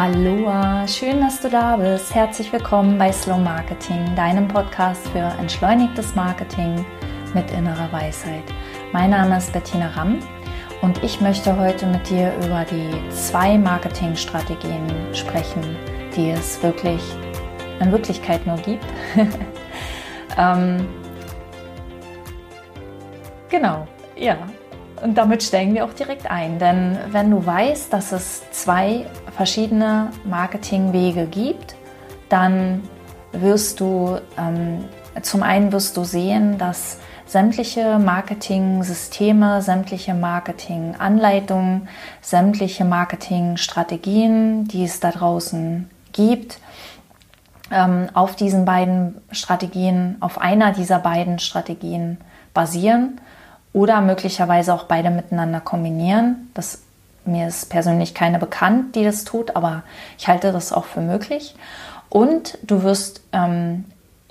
Aloha, schön, dass du da bist. Herzlich willkommen bei Slow Marketing, deinem Podcast für entschleunigtes Marketing mit innerer Weisheit. Mein Name ist Bettina Ramm und ich möchte heute mit dir über die zwei Marketingstrategien sprechen, die es wirklich in Wirklichkeit nur gibt. ähm, genau, ja, und damit steigen wir auch direkt ein, denn wenn du weißt, dass es zwei verschiedene Marketingwege gibt, dann wirst du ähm, zum einen wirst du sehen, dass sämtliche Marketing-Systeme, sämtliche Marketing-Anleitungen, sämtliche Marketing-Strategien, die es da draußen gibt, ähm, auf diesen beiden Strategien, auf einer dieser beiden Strategien basieren oder möglicherweise auch beide miteinander kombinieren. Das, mir ist persönlich keine bekannt, die das tut, aber ich halte das auch für möglich. Und du wirst ähm,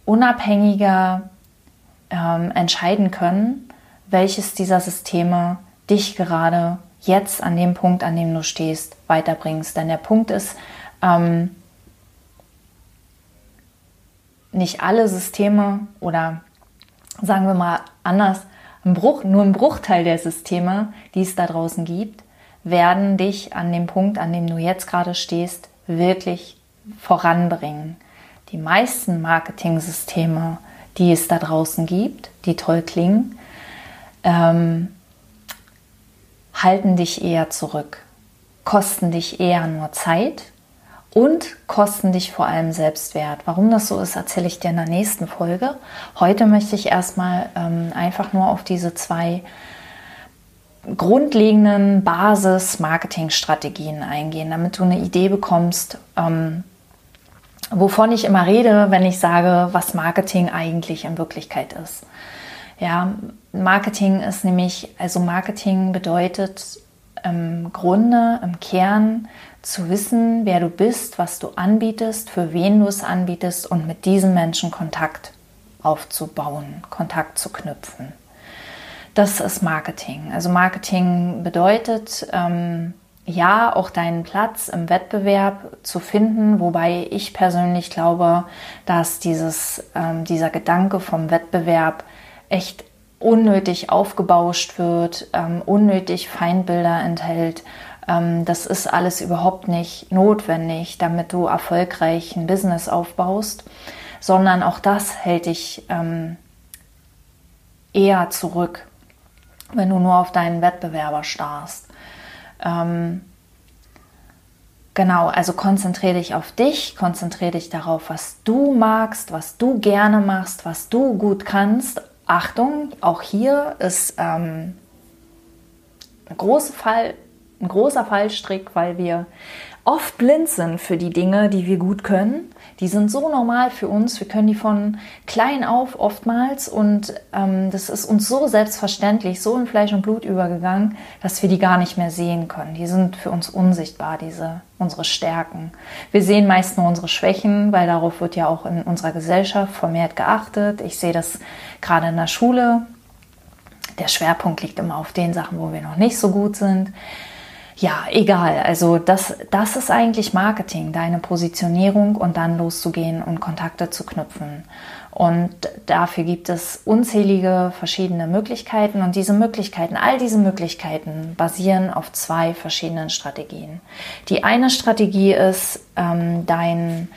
unabhängiger ähm, entscheiden können, welches dieser Systeme dich gerade jetzt an dem Punkt, an dem du stehst, weiterbringst. Denn der Punkt ist, ähm, nicht alle Systeme oder sagen wir mal anders, ein Bruch, nur ein Bruchteil der Systeme, die es da draußen gibt, werden dich an dem Punkt, an dem du jetzt gerade stehst, wirklich voranbringen. Die meisten Marketing-Systeme, die es da draußen gibt, die toll klingen, ähm, halten dich eher zurück, kosten dich eher nur Zeit und kosten dich vor allem Selbstwert. Warum das so ist, erzähle ich dir in der nächsten Folge. Heute möchte ich erstmal ähm, einfach nur auf diese zwei grundlegenden Basis-Marketing-Strategien eingehen, damit du eine Idee bekommst, ähm, wovon ich immer rede, wenn ich sage, was Marketing eigentlich in Wirklichkeit ist. Ja, Marketing ist nämlich, also Marketing bedeutet im Grunde, im Kern, zu wissen, wer du bist, was du anbietest, für wen du es anbietest und mit diesen Menschen Kontakt aufzubauen, Kontakt zu knüpfen. Das ist Marketing. Also Marketing bedeutet, ähm, ja, auch deinen Platz im Wettbewerb zu finden, wobei ich persönlich glaube, dass dieses, ähm, dieser Gedanke vom Wettbewerb echt unnötig aufgebauscht wird, ähm, unnötig Feindbilder enthält das ist alles überhaupt nicht notwendig, damit du erfolgreich ein Business aufbaust, sondern auch das hält dich ähm, eher zurück, wenn du nur auf deinen Wettbewerber starrst. Ähm, Genau, also konzentriere dich auf dich, konzentriere dich darauf, was du magst, was du gerne machst, was du gut kannst. Achtung, auch hier ist ähm, ein großer Fall ein großer Fallstrick, weil wir oft blind sind für die Dinge, die wir gut können. Die sind so normal für uns. Wir können die von klein auf oftmals und ähm, das ist uns so selbstverständlich, so in Fleisch und Blut übergegangen, dass wir die gar nicht mehr sehen können. Die sind für uns unsichtbar, diese unsere Stärken. Wir sehen meist nur unsere Schwächen, weil darauf wird ja auch in unserer Gesellschaft vermehrt geachtet. Ich sehe das gerade in der Schule. Der Schwerpunkt liegt immer auf den Sachen, wo wir noch nicht so gut sind ja, egal. Also das, das ist eigentlich Marketing, deine Positionierung und dann loszugehen und Kontakte zu knüpfen. Und dafür gibt es unzählige verschiedene Möglichkeiten und diese Möglichkeiten, all diese Möglichkeiten basieren auf zwei verschiedenen Strategien. Die eine Strategie ist, ähm, dein,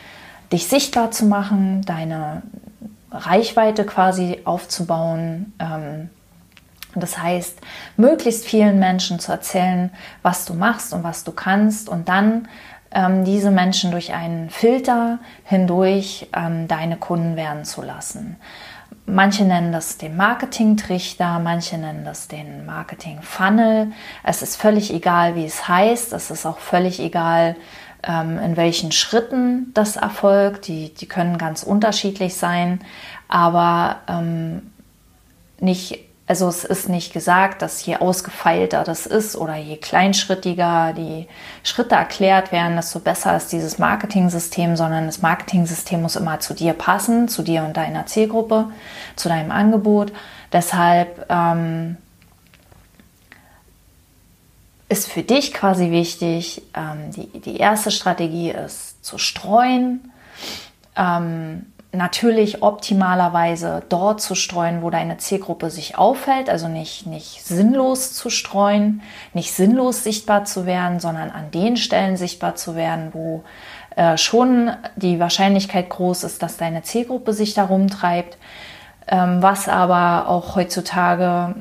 dich sichtbar zu machen, deine Reichweite quasi aufzubauen, ähm, das heißt, möglichst vielen Menschen zu erzählen, was du machst und was du kannst und dann ähm, diese Menschen durch einen Filter hindurch ähm, deine Kunden werden zu lassen. Manche nennen das den Marketing-Trichter, manche nennen das den Marketing-Funnel. Es ist völlig egal, wie es heißt. Es ist auch völlig egal, ähm, in welchen Schritten das erfolgt. Die, die können ganz unterschiedlich sein, aber ähm, nicht also es ist nicht gesagt, dass je ausgefeilter das ist oder je kleinschrittiger die Schritte erklärt werden, desto besser ist dieses Marketing-System, sondern das Marketing-System muss immer zu dir passen, zu dir und deiner Zielgruppe, zu deinem Angebot. Deshalb ähm, ist für dich quasi wichtig, ähm, die, die erste Strategie ist zu streuen. Ähm, natürlich optimalerweise dort zu streuen, wo deine Zielgruppe sich aufhält, also nicht, nicht sinnlos zu streuen, nicht sinnlos sichtbar zu werden, sondern an den Stellen sichtbar zu werden, wo äh, schon die Wahrscheinlichkeit groß ist, dass deine Zielgruppe sich da rumtreibt, ähm, was aber auch heutzutage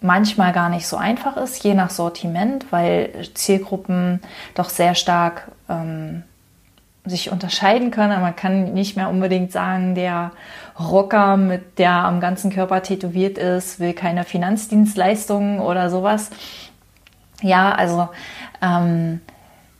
manchmal gar nicht so einfach ist, je nach Sortiment, weil Zielgruppen doch sehr stark ähm, sich unterscheiden können. Man kann nicht mehr unbedingt sagen, der Rocker, mit der am ganzen Körper tätowiert ist, will keine Finanzdienstleistungen oder sowas. Ja, also ähm,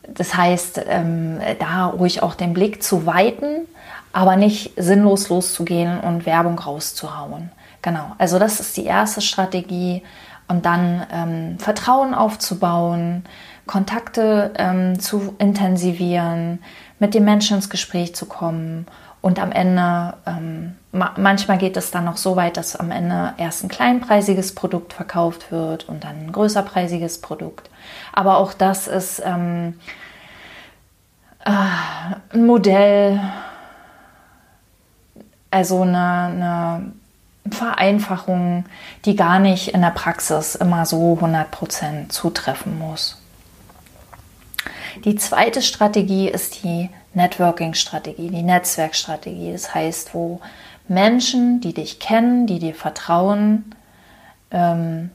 das heißt, ähm, da ruhig auch den Blick zu weiten, aber nicht sinnlos loszugehen und Werbung rauszuhauen. Genau, also das ist die erste Strategie. Und dann ähm, Vertrauen aufzubauen, Kontakte ähm, zu intensivieren, mit den Menschen ins Gespräch zu kommen. Und am Ende, ähm, ma manchmal geht es dann noch so weit, dass am Ende erst ein kleinpreisiges Produkt verkauft wird und dann ein größerpreisiges Produkt. Aber auch das ist ähm, äh, ein Modell, also eine, eine Vereinfachung, die gar nicht in der Praxis immer so 100% zutreffen muss. Die zweite Strategie ist die Networking-Strategie, die Netzwerkstrategie. Das heißt, wo Menschen, die dich kennen, die dir vertrauen, ähm,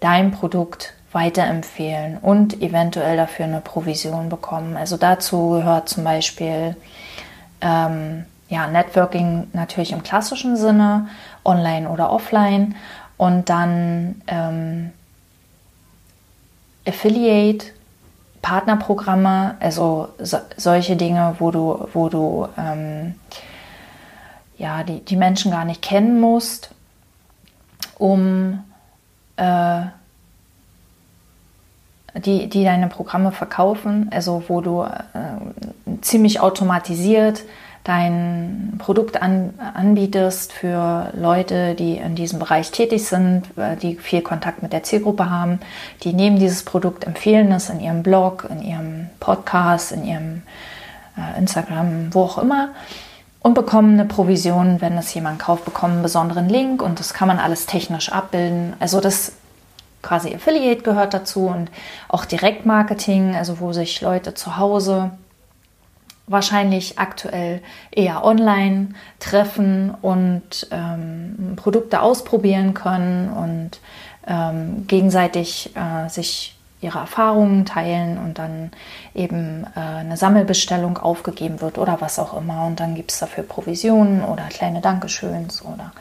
dein Produkt weiterempfehlen und eventuell dafür eine Provision bekommen. Also dazu gehört zum Beispiel ähm, ja, Networking natürlich im klassischen Sinne, online oder offline. Und dann ähm, Affiliate, Partnerprogramme, also so, solche Dinge, wo du, wo du ähm, ja, die, die Menschen gar nicht kennen musst, um äh, die, die deine Programme verkaufen, also wo du äh, ziemlich automatisiert dein Produkt an, anbietest für Leute, die in diesem Bereich tätig sind, äh, die viel Kontakt mit der Zielgruppe haben, die nehmen dieses Produkt, empfehlen es in ihrem Blog, in ihrem Podcast, in ihrem äh, Instagram, wo auch immer und bekommen eine Provision, wenn es jemand kauft, bekommen einen besonderen Link und das kann man alles technisch abbilden. Also das quasi Affiliate gehört dazu und auch Direktmarketing, also wo sich Leute zu Hause wahrscheinlich aktuell eher online treffen und ähm, Produkte ausprobieren können und ähm, gegenseitig äh, sich ihre Erfahrungen teilen und dann eben äh, eine Sammelbestellung aufgegeben wird oder was auch immer. Und dann gibt es dafür Provisionen oder kleine Dankeschöns oder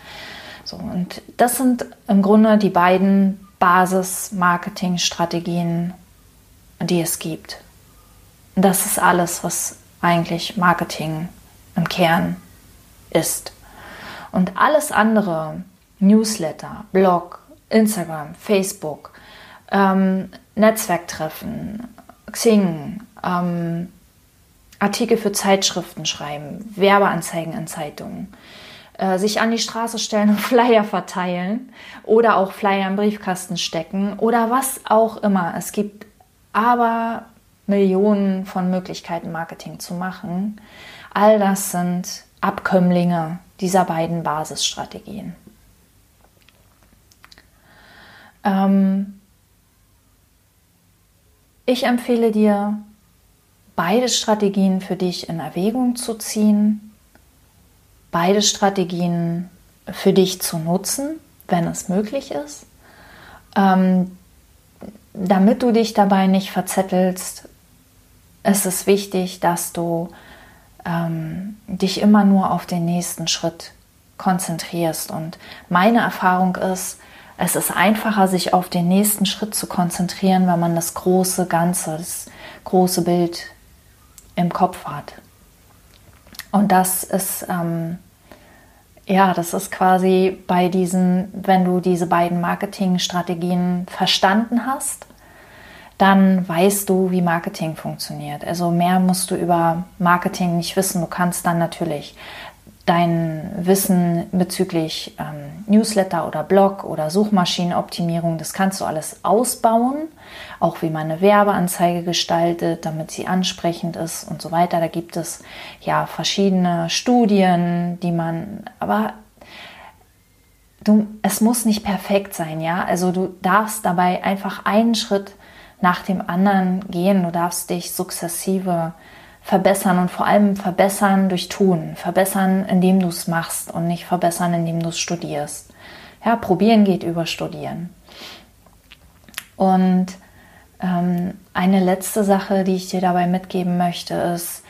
so. Und das sind im Grunde die beiden Basis-Marketing-Strategien, die es gibt. Das ist alles, was eigentlich Marketing im Kern ist. Und alles andere, Newsletter, Blog, Instagram, Facebook, ähm, Netzwerktreffen, Xing, ähm, Artikel für Zeitschriften schreiben, Werbeanzeigen in Zeitungen, äh, sich an die Straße stellen und Flyer verteilen oder auch Flyer im Briefkasten stecken oder was auch immer. Es gibt aber Millionen von Möglichkeiten, Marketing zu machen. All das sind Abkömmlinge dieser beiden Basisstrategien. Ähm ich empfehle dir, beide Strategien für dich in Erwägung zu ziehen, beide Strategien für dich zu nutzen, wenn es möglich ist. Ähm, damit du dich dabei nicht verzettelst, ist es wichtig, dass du ähm, dich immer nur auf den nächsten Schritt konzentrierst. Und meine Erfahrung ist, es ist einfacher, sich auf den nächsten Schritt zu konzentrieren, wenn man das große Ganze, das große Bild im Kopf hat. Und das ist, ähm, ja, das ist quasi bei diesen, wenn du diese beiden Marketingstrategien verstanden hast, dann weißt du, wie Marketing funktioniert. Also mehr musst du über Marketing nicht wissen. Du kannst dann natürlich dein Wissen bezüglich ähm, Newsletter oder Blog oder Suchmaschinenoptimierung, das kannst du alles ausbauen, auch wie man eine Werbeanzeige gestaltet, damit sie ansprechend ist und so weiter. Da gibt es ja verschiedene Studien, die man, aber du, es muss nicht perfekt sein, ja. Also du darfst dabei einfach einen Schritt nach dem anderen gehen. Du darfst dich sukzessive verbessern und vor allem verbessern durch Tun. Verbessern, indem du es machst und nicht verbessern, indem du es studierst. Ja, probieren geht über studieren. Und ähm, eine letzte Sache, die ich dir dabei mitgeben möchte, ist,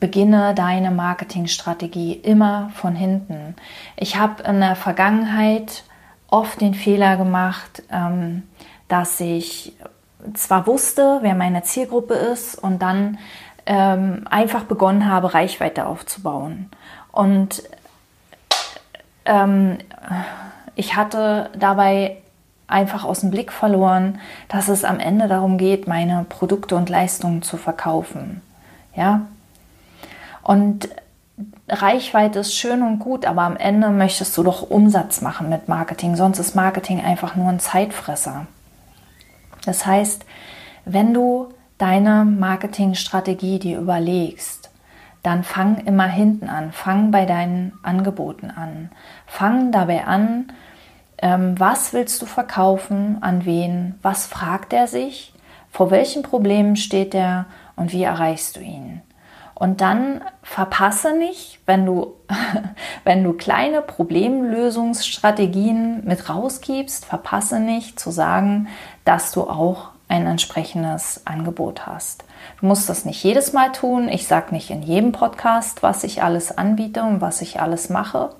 beginne deine Marketingstrategie immer von hinten. Ich habe in der Vergangenheit oft den Fehler gemacht, ähm, dass ich zwar wusste, wer meine Zielgruppe ist und dann ähm, einfach begonnen habe, Reichweite aufzubauen. Und ähm, ich hatte dabei einfach aus dem Blick verloren, dass es am Ende darum geht, meine Produkte und Leistungen zu verkaufen. Ja? Und Reichweite ist schön und gut, aber am Ende möchtest du doch Umsatz machen mit Marketing, sonst ist Marketing einfach nur ein Zeitfresser. Das heißt, wenn du deine Marketingstrategie dir überlegst, dann fang immer hinten an, fang bei deinen Angeboten an, fang dabei an, ähm, was willst du verkaufen, an wen, was fragt er sich, vor welchen Problemen steht er und wie erreichst du ihn. Und dann verpasse nicht, wenn du, wenn du kleine Problemlösungsstrategien mit rausgibst, verpasse nicht zu sagen, dass du auch ein entsprechendes Angebot hast. Du musst das nicht jedes Mal tun. Ich sage nicht in jedem Podcast, was ich alles anbiete und was ich alles mache.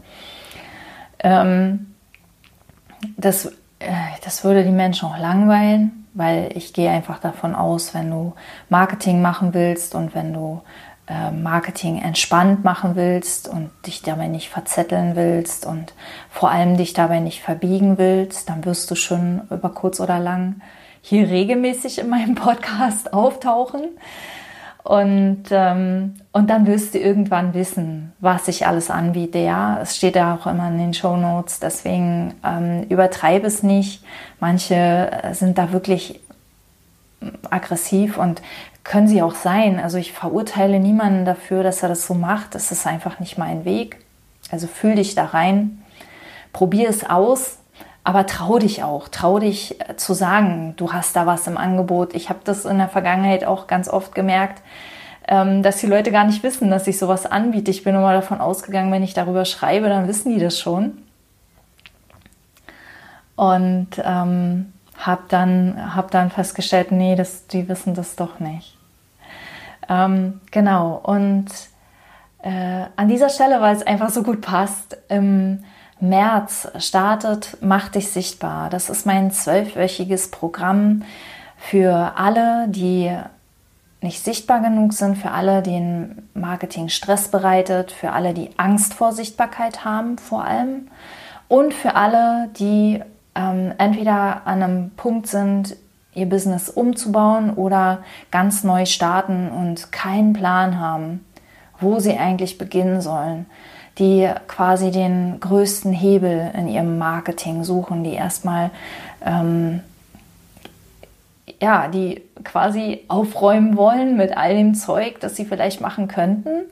Ähm, das, äh, das würde die Menschen auch langweilen, weil ich gehe einfach davon aus, wenn du Marketing machen willst und wenn du Marketing entspannt machen willst und dich dabei nicht verzetteln willst und vor allem dich dabei nicht verbiegen willst, dann wirst du schon über kurz oder lang hier regelmäßig in meinem Podcast auftauchen. Und, ähm, und dann wirst du irgendwann wissen, was ich alles anbiete. Ja, es steht ja auch immer in den Show Notes. Deswegen ähm, übertreibe es nicht. Manche äh, sind da wirklich aggressiv und können sie auch sein. Also ich verurteile niemanden dafür, dass er das so macht. Das ist einfach nicht mein Weg. Also fühl dich da rein, probier es aus, aber trau dich auch, trau dich äh, zu sagen, du hast da was im Angebot. Ich habe das in der Vergangenheit auch ganz oft gemerkt, ähm, dass die Leute gar nicht wissen, dass ich sowas anbiete. Ich bin immer davon ausgegangen, wenn ich darüber schreibe, dann wissen die das schon. Und ähm, habe dann, hab dann festgestellt, nee, das, die wissen das doch nicht. Ähm, genau, und äh, an dieser Stelle, weil es einfach so gut passt, im März startet Mach dich sichtbar. Das ist mein zwölfwöchiges Programm für alle, die nicht sichtbar genug sind, für alle, denen Marketing Stress bereitet, für alle, die Angst vor Sichtbarkeit haben vor allem und für alle, die ähm, entweder an einem Punkt sind, ihr Business umzubauen oder ganz neu starten und keinen Plan haben, wo sie eigentlich beginnen sollen, die quasi den größten Hebel in ihrem Marketing suchen, die erstmal ähm, ja, die quasi aufräumen wollen mit all dem Zeug, das sie vielleicht machen könnten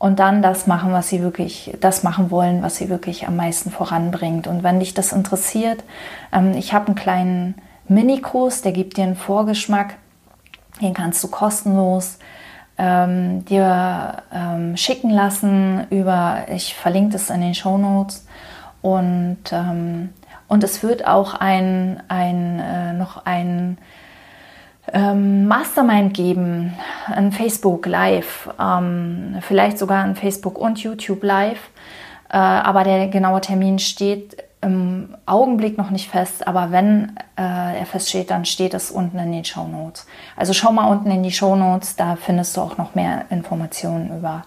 und dann das machen, was sie wirklich, das machen wollen, was sie wirklich am meisten voranbringt. Und wenn dich das interessiert, ähm, ich habe einen kleinen Minikurs, der gibt dir einen Vorgeschmack, den kannst du kostenlos ähm, dir ähm, schicken lassen über, ich verlinke das in den Show Notes und, ähm, und es wird auch ein, ein, äh, noch ein ähm, Mastermind geben, ein Facebook Live, ähm, vielleicht sogar ein Facebook und YouTube Live. Äh, aber der genaue Termin steht im Augenblick noch nicht fest, aber wenn äh, er feststeht, dann steht es unten in den Show Notes. Also schau mal unten in die Show Notes, da findest du auch noch mehr Informationen über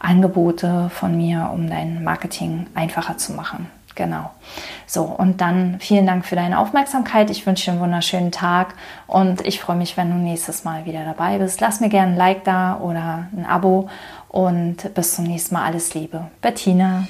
Angebote von mir, um dein Marketing einfacher zu machen. Genau. So, und dann vielen Dank für deine Aufmerksamkeit. Ich wünsche dir einen wunderschönen Tag und ich freue mich, wenn du nächstes Mal wieder dabei bist. Lass mir gerne ein Like da oder ein Abo und bis zum nächsten Mal. Alles Liebe. Bettina.